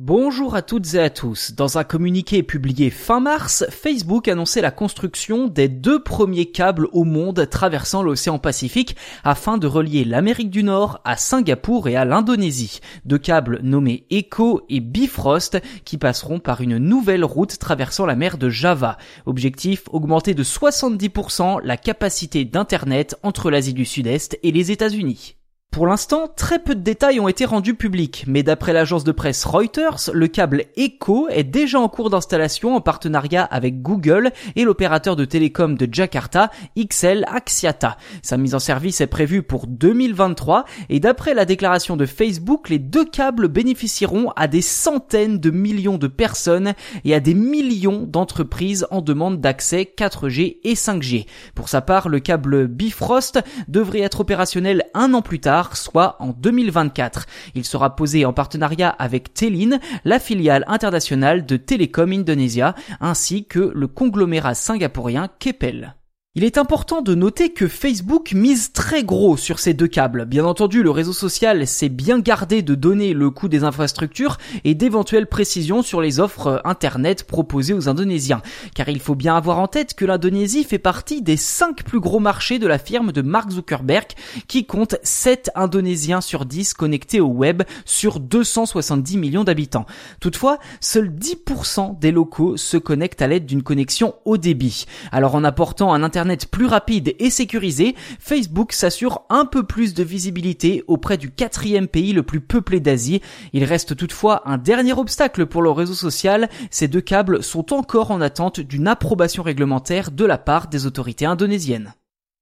Bonjour à toutes et à tous. Dans un communiqué publié fin mars, Facebook annonçait la construction des deux premiers câbles au monde traversant l'océan Pacifique afin de relier l'Amérique du Nord à Singapour et à l'Indonésie. Deux câbles nommés Echo et Bifrost qui passeront par une nouvelle route traversant la mer de Java. Objectif, augmenter de 70% la capacité d'Internet entre l'Asie du Sud-Est et les États-Unis. Pour l'instant, très peu de détails ont été rendus publics, mais d'après l'agence de presse Reuters, le câble Echo est déjà en cours d'installation en partenariat avec Google et l'opérateur de télécom de Jakarta, XL Axiata. Sa mise en service est prévue pour 2023 et d'après la déclaration de Facebook, les deux câbles bénéficieront à des centaines de millions de personnes et à des millions d'entreprises en demande d'accès 4G et 5G. Pour sa part, le câble Bifrost devrait être opérationnel un an plus tard soit en 2024. Il sera posé en partenariat avec Telin, la filiale internationale de Telecom Indonesia, ainsi que le conglomérat singapourien Keppel. Il est important de noter que Facebook mise très gros sur ces deux câbles. Bien entendu, le réseau social s'est bien gardé de donner le coût des infrastructures et d'éventuelles précisions sur les offres Internet proposées aux Indonésiens. Car il faut bien avoir en tête que l'Indonésie fait partie des cinq plus gros marchés de la firme de Mark Zuckerberg qui compte 7 Indonésiens sur 10 connectés au web sur 270 millions d'habitants. Toutefois, seuls 10% des locaux se connectent à l'aide d'une connexion haut débit. Alors en apportant un Internet plus rapide et sécurisé, Facebook s'assure un peu plus de visibilité auprès du quatrième pays le plus peuplé d'Asie. Il reste toutefois un dernier obstacle pour le réseau social. Ces deux câbles sont encore en attente d'une approbation réglementaire de la part des autorités indonésiennes.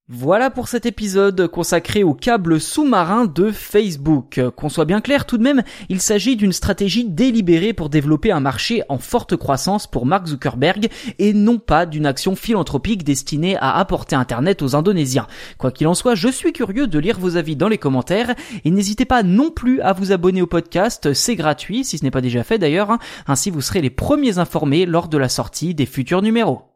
Voilà pour cet épisode consacré au câble sous-marin de Facebook. Qu'on soit bien clair tout de même, il s'agit d'une stratégie délibérée pour développer un marché en forte croissance pour Mark Zuckerberg et non pas d'une action philanthropique destinée à apporter Internet aux Indonésiens. Quoi qu'il en soit, je suis curieux de lire vos avis dans les commentaires et n'hésitez pas non plus à vous abonner au podcast, c'est gratuit si ce n'est pas déjà fait d'ailleurs, hein. ainsi vous serez les premiers informés lors de la sortie des futurs numéros.